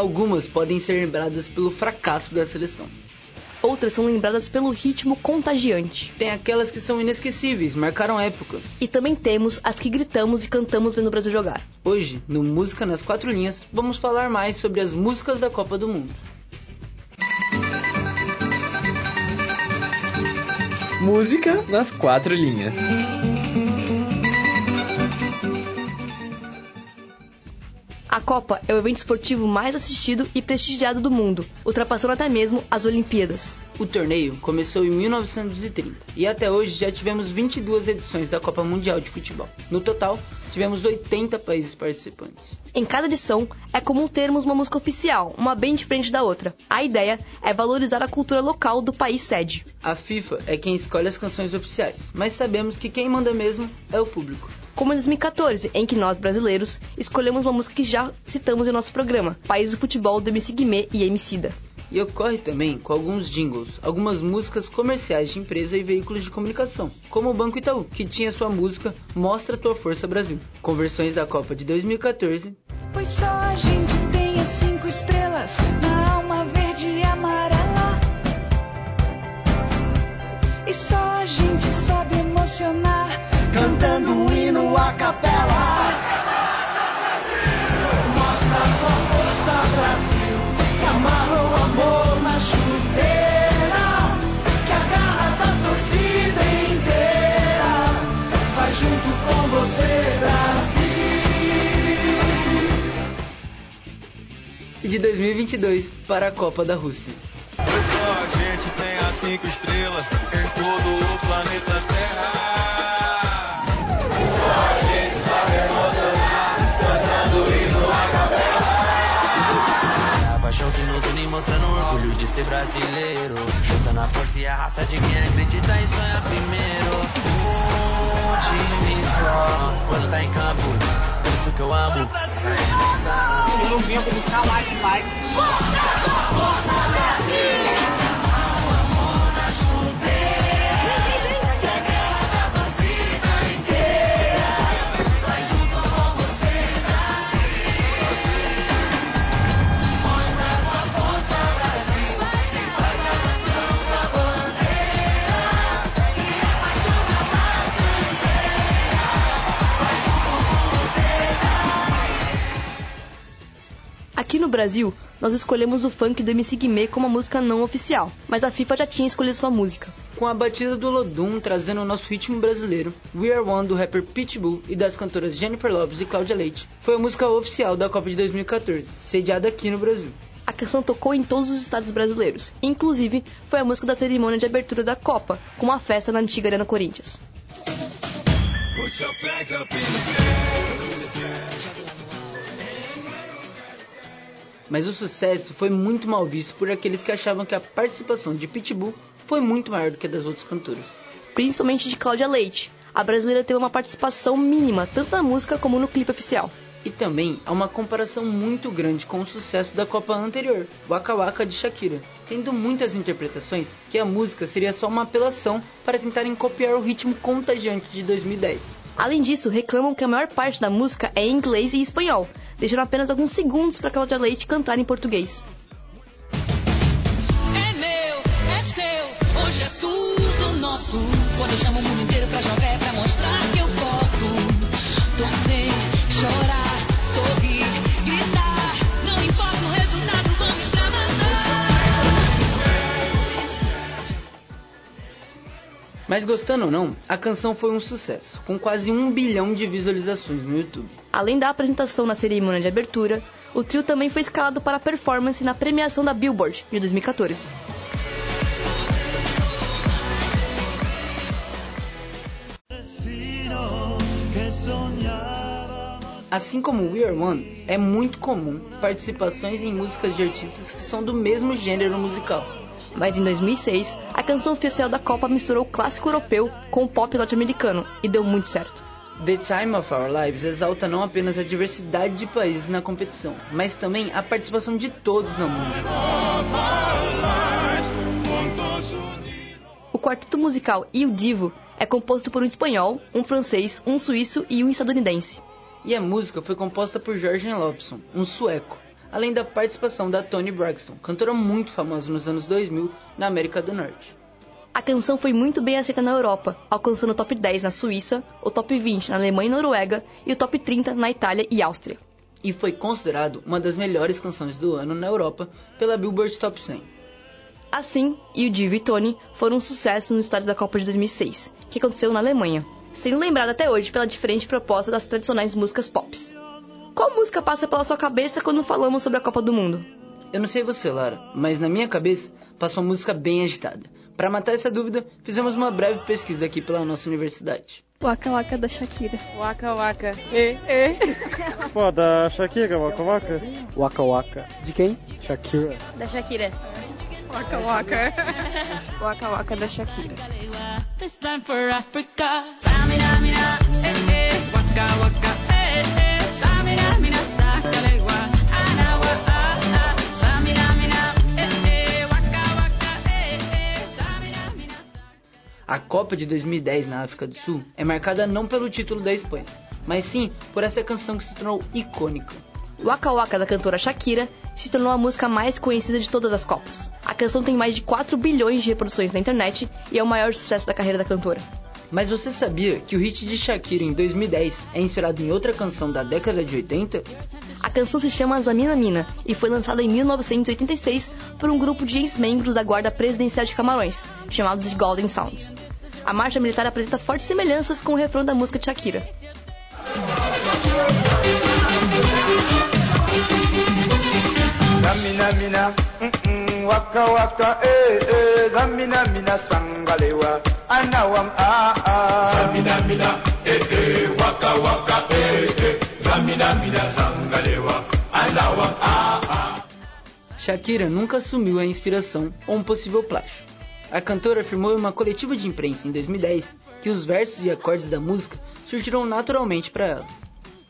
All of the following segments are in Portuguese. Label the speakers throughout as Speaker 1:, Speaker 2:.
Speaker 1: Algumas podem ser lembradas pelo fracasso da seleção.
Speaker 2: Outras são lembradas pelo ritmo contagiante.
Speaker 1: Tem aquelas que são inesquecíveis, marcaram época.
Speaker 2: E também temos as que gritamos e cantamos vendo o Brasil jogar.
Speaker 1: Hoje, no Música nas Quatro Linhas, vamos falar mais sobre as músicas da Copa do Mundo.
Speaker 3: Música nas Quatro Linhas.
Speaker 2: A Copa é o evento esportivo mais assistido e prestigiado do mundo, ultrapassando até mesmo as Olimpíadas.
Speaker 1: O torneio começou em 1930 e até hoje já tivemos 22 edições da Copa Mundial de Futebol. No total, tivemos 80 países participantes.
Speaker 2: Em cada edição, é comum termos uma música oficial, uma bem diferente da outra. A ideia é valorizar a cultura local do país sede.
Speaker 1: A FIFA é quem escolhe as canções oficiais, mas sabemos que quem manda mesmo é o público
Speaker 2: como em 2014, em que nós, brasileiros, escolhemos uma música que já citamos em nosso programa, País do Futebol, do MC Guimê e Emicida.
Speaker 1: E ocorre também com alguns jingles, algumas músicas comerciais de empresa e veículos de comunicação, como o Banco Itaú, que tinha sua música Mostra Tua Força Brasil, com versões da Copa de 2014.
Speaker 4: Pois só a gente tem as cinco estrelas na alma verde e amarela. E só junto com você, Brasil.
Speaker 1: E de 2022 para a Copa da Rússia.
Speaker 5: Pois só a gente tem as cinco estrelas em todo o planeta Terra. Só a gente sabe emocionar, cantando hino a capela.
Speaker 6: A paixão que nos une mostrando orgulho de ser brasileiro. Juntando a força e a raça de quem acredita e sonha primeiro. Time só, quando tá em campo, por isso que eu amo. Essa emoção.
Speaker 7: Eu não vinha buscar like, like.
Speaker 4: Força Brasil!
Speaker 2: Brasil, nós escolhemos o funk do MC Guimê como a música não oficial, mas a FIFA já tinha escolhido sua música.
Speaker 1: Com a batida do Lodum trazendo o nosso ritmo brasileiro, We Are One do rapper Pitbull e das cantoras Jennifer Lopez e Cláudia Leite foi a música oficial da Copa de 2014, sediada aqui no Brasil.
Speaker 2: A canção tocou em todos os estados brasileiros, inclusive foi a música da cerimônia de abertura da Copa, com uma festa na antiga Arena Corinthians.
Speaker 1: Mas o sucesso foi muito mal visto por aqueles que achavam que a participação de Pitbull foi muito maior do que a das outras cantoras.
Speaker 2: Principalmente de Cláudia Leite. A brasileira teve uma participação mínima, tanto na música como no clipe oficial.
Speaker 1: E também há uma comparação muito grande com o sucesso da Copa anterior, Waka Waka de Shakira, tendo muitas interpretações que a música seria só uma apelação para tentarem copiar o ritmo contagiante de 2010.
Speaker 2: Além disso, reclamam que a maior parte da música é em inglês e espanhol, deixando apenas alguns segundos para Cláudia Leite cantar em português.
Speaker 8: É meu, é seu, hoje é tudo nosso. Quando eu chamo o mundo inteiro pra jogar é pra mostrar
Speaker 1: Mas gostando ou não, a canção foi um sucesso, com quase um bilhão de visualizações no YouTube.
Speaker 2: Além da apresentação na cerimônia de abertura, o trio também foi escalado para performance na premiação da Billboard de 2014.
Speaker 1: Assim como We Are One, é muito comum participações em músicas de artistas que são do mesmo gênero musical.
Speaker 2: Mas em 2006, a canção oficial da Copa misturou o clássico europeu com o pop norte-americano e deu muito certo.
Speaker 1: The Time of Our Lives exalta não apenas a diversidade de países na competição, mas também a participação de todos na música.
Speaker 2: O quarteto musical e o Divo é composto por um espanhol, um francês, um suíço e um estadunidense.
Speaker 1: E a música foi composta por Jorgen Lofsson, um sueco. Além da participação da Toni Braxton, cantora muito famosa nos anos 2000 na América do Norte.
Speaker 2: A canção foi muito bem aceita na Europa, alcançando o top 10 na Suíça, o top 20 na Alemanha e Noruega e o top 30 na Itália e Áustria.
Speaker 1: E foi considerado uma das melhores canções do ano na Europa pela Billboard Top 100.
Speaker 2: Assim, You Div e Tony foram um sucesso no estádio da Copa de 2006, que aconteceu na Alemanha, sendo lembrado até hoje pela diferente proposta das tradicionais músicas pops. Qual música passa pela sua cabeça quando falamos sobre a Copa do Mundo?
Speaker 1: Eu não sei você, Lara, mas na minha cabeça passa uma música bem agitada. Para matar essa dúvida, fizemos uma breve pesquisa aqui pela nossa universidade.
Speaker 7: Waka Waka da Shakira.
Speaker 9: Waka Waka. E, e.
Speaker 10: Pô, da Shakira, Waka Waka.
Speaker 11: Waka Waka. De quem? Shakira.
Speaker 9: Da Shakira.
Speaker 7: Waka Waka. Waka Waka da Shakira.
Speaker 8: This time for Africa. Samina, mina. Waka waka,
Speaker 1: A Copa de 2010 na África do Sul é marcada não pelo título da Espanha, mas sim por essa canção que se tornou icônica.
Speaker 2: Waka Waka da cantora Shakira se tornou a música mais conhecida de todas as Copas. A canção tem mais de 4 bilhões de reproduções na internet e é o maior sucesso da carreira da cantora.
Speaker 1: Mas você sabia que o hit de Shakira em 2010 é inspirado em outra canção da década de 80?
Speaker 2: A canção se chama Zamina Mina e foi lançada em 1986 por um grupo de ex-membros da Guarda Presidencial de Camarões, chamados de Golden Sounds. A marcha militar apresenta fortes semelhanças com o refrão da música de Shakira.
Speaker 12: Zamina mina, mm -mm, waka waka, eh eh, zamina mina sangalewa, anawam ah ah.
Speaker 13: Zamina mina, eh eh, waka waka, eh eh,
Speaker 1: Shakira nunca assumiu a inspiração ou um possível plágio. A cantora afirmou em uma coletiva de imprensa em 2010 que os versos e acordes da música surgiram naturalmente para ela.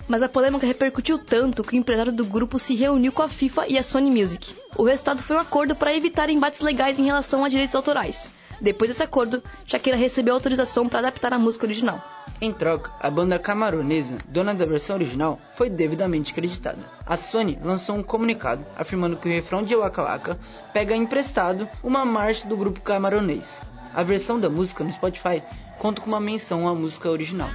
Speaker 2: Mas a polêmica repercutiu tanto que o empresário do grupo se reuniu com a FIFA e a Sony Music. O resultado foi um acordo para evitar embates legais em relação a direitos autorais. Depois desse acordo, Shakira recebeu autorização para adaptar a música original.
Speaker 1: Em troca, a banda camaronesa, dona da versão original, foi devidamente creditada. A Sony lançou um comunicado afirmando que o refrão de Waka Waka pega emprestado uma marcha do grupo camaronês. A versão da música no Spotify conta com uma menção à música original.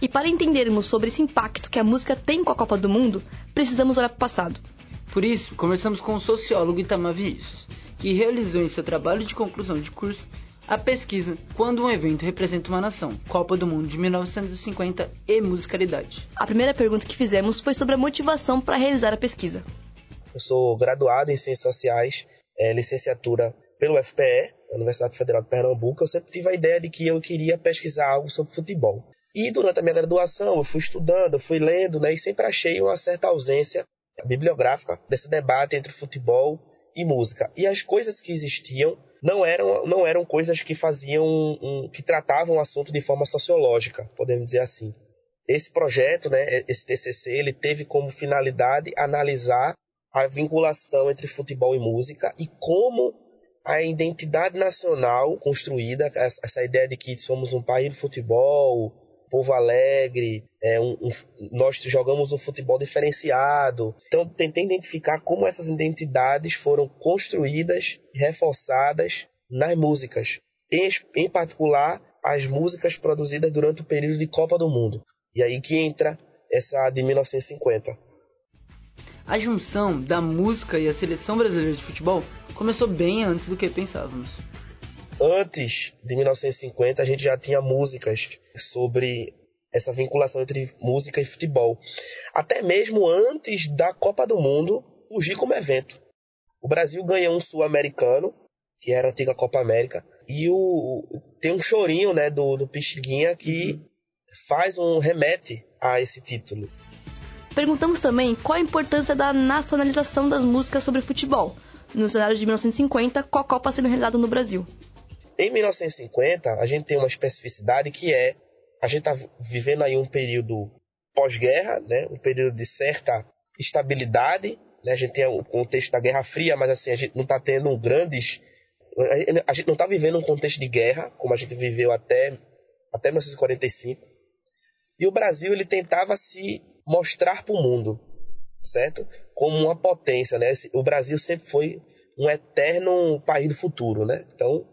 Speaker 2: E para entendermos sobre esse impacto que a música tem com a Copa do Mundo, precisamos olhar para o passado.
Speaker 1: Por isso, conversamos com o sociólogo Itamar Vinícius, que realizou em seu trabalho de conclusão de curso a pesquisa Quando um evento representa uma nação, Copa do Mundo de 1950 e musicalidade.
Speaker 2: A primeira pergunta que fizemos foi sobre a motivação para realizar a pesquisa.
Speaker 14: Eu sou graduado em Ciências Sociais, é, licenciatura pelo FPE, Universidade Federal de Pernambuco. Eu sempre tive a ideia de que eu queria pesquisar algo sobre futebol. E durante a minha graduação, eu fui estudando, eu fui lendo, né, e sempre achei uma certa ausência bibliográfica desse debate entre futebol e música. E as coisas que existiam não eram, não eram coisas que faziam, um, que tratavam o assunto de forma sociológica, podemos dizer assim. Esse projeto, né, esse TCC, ele teve como finalidade analisar a vinculação entre futebol e música e como a identidade nacional construída, essa ideia de que somos um país de futebol, povo alegre, é, um, um, nós jogamos um futebol diferenciado. Então, tentei identificar como essas identidades foram construídas e reforçadas nas músicas. Em, em particular, as músicas produzidas durante o período de Copa do Mundo. E aí que entra essa de 1950.
Speaker 1: A junção da música e a seleção brasileira de futebol começou bem antes do que pensávamos.
Speaker 14: Antes de 1950, a gente já tinha músicas sobre essa vinculação entre música e futebol. Até mesmo antes da Copa do Mundo surgir como evento. O Brasil ganha um sul-americano, que era a antiga Copa América, e o, tem um chorinho né, do, do Pixinguinha que faz um remete a esse título.
Speaker 2: Perguntamos também qual a importância da nacionalização das músicas sobre futebol, no cenário de 1950, com a Copa sendo realizada no Brasil.
Speaker 14: Em 1950, a gente tem uma especificidade que é a gente está vivendo aí um período pós-guerra, né? um período de certa estabilidade. Né? A gente tem o contexto da Guerra Fria, mas assim, a gente não está tendo grandes a gente não está vivendo um contexto de guerra, como a gente viveu até, até 1945. E o Brasil ele tentava se mostrar para o mundo, certo? Como uma potência, né? O Brasil sempre foi um eterno país do futuro, né? Então,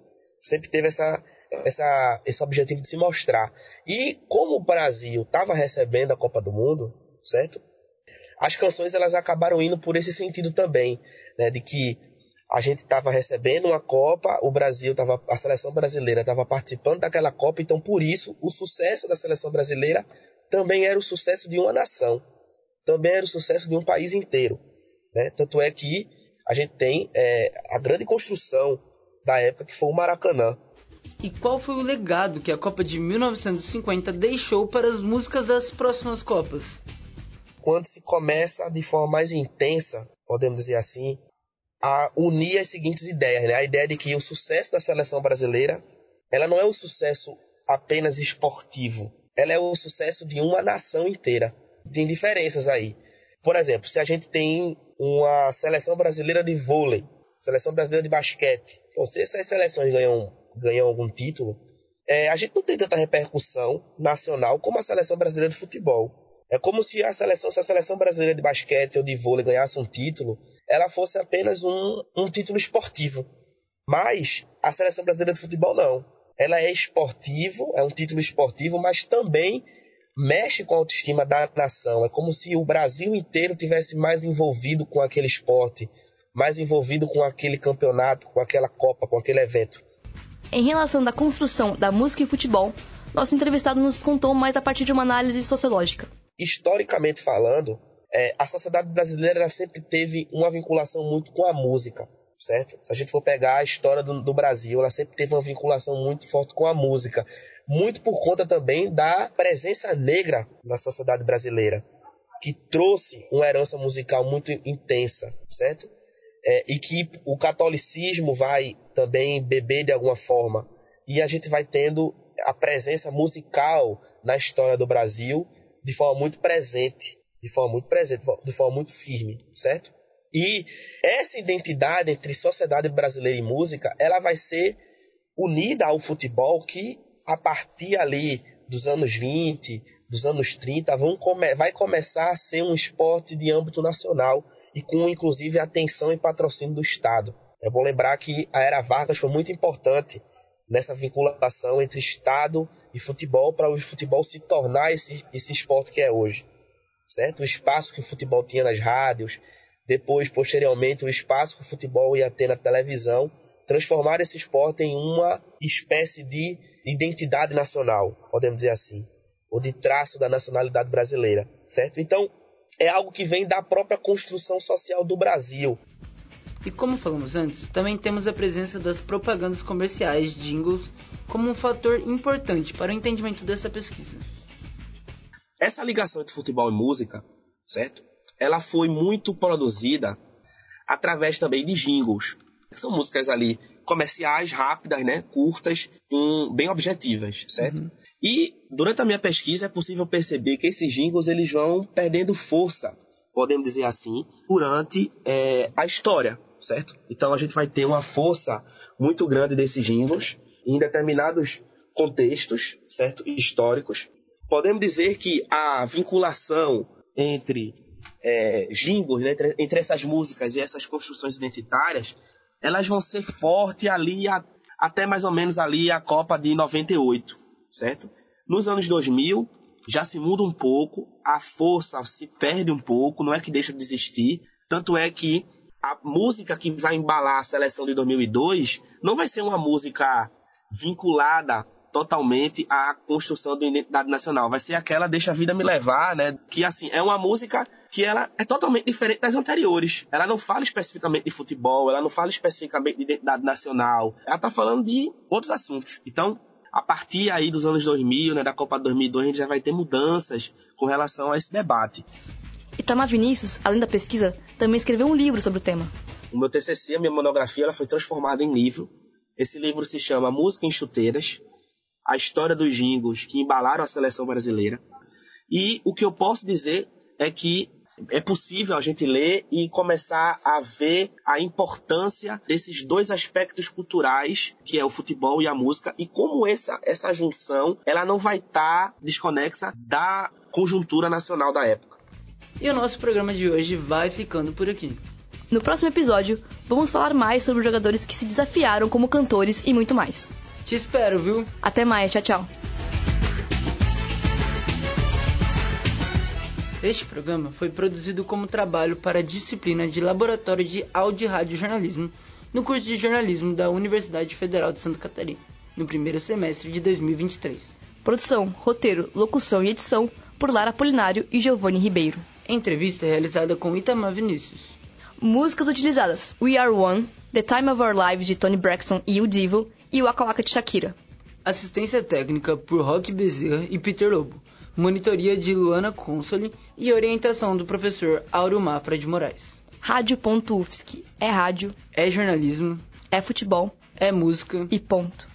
Speaker 14: sempre teve essa, essa, esse objetivo de se mostrar. E como o Brasil estava recebendo a Copa do Mundo, certo? As canções elas acabaram indo por esse sentido também, né? De que a gente estava recebendo uma Copa, o Brasil tava, a seleção brasileira estava participando daquela Copa, então por isso o sucesso da seleção brasileira também era o sucesso de uma nação, também era o sucesso de um país inteiro. Né? Tanto é que a gente tem é, a grande construção da época que foi o Maracanã.
Speaker 1: E qual foi o legado que a Copa de 1950 deixou para as músicas das próximas Copas?
Speaker 14: Quando se começa de forma mais intensa, podemos dizer assim, a unir as seguintes ideias, né? A ideia de que o sucesso da seleção brasileira, ela não é um sucesso apenas esportivo, ela é o sucesso de uma nação inteira. Tem diferenças aí. Por exemplo, se a gente tem uma seleção brasileira de vôlei, seleção brasileira de basquete, se essas seleções ganham, ganham algum título, é, a gente não tem tanta repercussão nacional como a seleção brasileira de futebol. É como se a seleção, se a seleção brasileira de basquete ou de vôlei ganhasse um título, ela fosse apenas um, um título esportivo. Mas a seleção brasileira de futebol não ela é esportivo, é um título esportivo, mas também mexe com a autoestima da nação. É como se o Brasil inteiro tivesse mais envolvido com aquele esporte, mais envolvido com aquele campeonato, com aquela Copa, com aquele evento.
Speaker 2: Em relação da construção da música e futebol, nosso entrevistado nos contou mais a partir de uma análise sociológica.
Speaker 14: Historicamente falando, é, a sociedade brasileira sempre teve uma vinculação muito com a música certo? Se a gente for pegar a história do, do, Brasil, ela sempre teve uma vinculação muito forte com a música, muito por conta também da presença negra na sociedade brasileira, que trouxe uma herança musical muito intensa, certo? É, e que o catolicismo vai também beber de alguma forma. E a gente vai tendo a presença musical na história do Brasil de forma muito presente, de forma muito presente, de forma muito firme, certo? E essa identidade entre sociedade brasileira e música, ela vai ser unida ao futebol que a partir ali dos anos 20, dos anos 30, vão come vai começar a ser um esporte de âmbito nacional e com inclusive atenção e patrocínio do Estado. É bom lembrar que a era Vargas foi muito importante nessa vinculação entre Estado e futebol para o futebol se tornar esse, esse esporte que é hoje. Certo? O espaço que o futebol tinha nas rádios, depois, posteriormente, o espaço que o futebol ia ter na televisão, transformar esse esporte em uma espécie de identidade nacional, podemos dizer assim, ou de traço da nacionalidade brasileira, certo? Então, é algo que vem da própria construção social do Brasil.
Speaker 1: E como falamos antes, também temos a presença das propagandas comerciais, jingles, como um fator importante para o entendimento dessa pesquisa.
Speaker 14: Essa ligação entre futebol e música, certo? ela foi muito produzida através também de jingles. São músicas ali comerciais, rápidas, né, curtas, um, bem objetivas, certo? Uhum. E durante a minha pesquisa é possível perceber que esses jingles eles vão perdendo força, podemos dizer assim, durante é, a história, certo? Então a gente vai ter uma força muito grande desses jingles em determinados contextos, certo? Históricos. Podemos dizer que a vinculação entre é, jingles, né, entre, entre, essas músicas e essas construções identitárias, elas vão ser fortes ali a, até mais ou menos ali a Copa de 98, certo? Nos anos 2000 já se muda um pouco, a força se perde um pouco, não é que deixa de existir, tanto é que a música que vai embalar a seleção de 2002 não vai ser uma música vinculada totalmente à construção da identidade nacional. Vai ser aquela Deixa a Vida Me Levar, né? Que, assim, é uma música que ela é totalmente diferente das anteriores. Ela não fala especificamente de futebol, ela não fala especificamente de identidade nacional. Ela tá falando de outros assuntos. Então, a partir aí dos anos 2000, né, da Copa 2002, a gente já vai ter mudanças com relação a esse debate.
Speaker 2: Itamar Vinícius, além da pesquisa, também escreveu um livro sobre o tema.
Speaker 14: O meu TCC, a minha monografia, ela foi transformada em livro. Esse livro se chama Música em Chuteiras, a história dos jingles que embalaram a seleção brasileira. E o que eu posso dizer é que é possível a gente ler e começar a ver a importância desses dois aspectos culturais, que é o futebol e a música, e como essa, essa junção ela não vai estar tá desconexa da conjuntura nacional da época.
Speaker 1: E o nosso programa de hoje vai ficando por aqui.
Speaker 2: No próximo episódio, vamos falar mais sobre jogadores que se desafiaram como cantores e muito mais.
Speaker 1: Te espero, viu?
Speaker 2: Até mais, tchau, tchau.
Speaker 1: Este programa foi produzido como trabalho para a disciplina de Laboratório de Áudio e Rádio Jornalismo no curso de jornalismo da Universidade Federal de Santa Catarina, no primeiro semestre de 2023.
Speaker 2: Produção, roteiro, locução e edição por Lara Polinário e Giovanni Ribeiro.
Speaker 1: Entrevista realizada com Itamar Vinícius.
Speaker 2: Músicas utilizadas: We Are One, The Time of Our Lives de Tony Braxton e o Divo e o Waka Waka de Shakira.
Speaker 1: Assistência técnica por Rock Bezerra e Peter Lobo. Monitoria de Luana Consoli e orientação do professor Auro Mafra de Moraes.
Speaker 2: Rádio.UFSC. É rádio.
Speaker 1: É jornalismo.
Speaker 2: É futebol.
Speaker 1: É música.
Speaker 2: E ponto.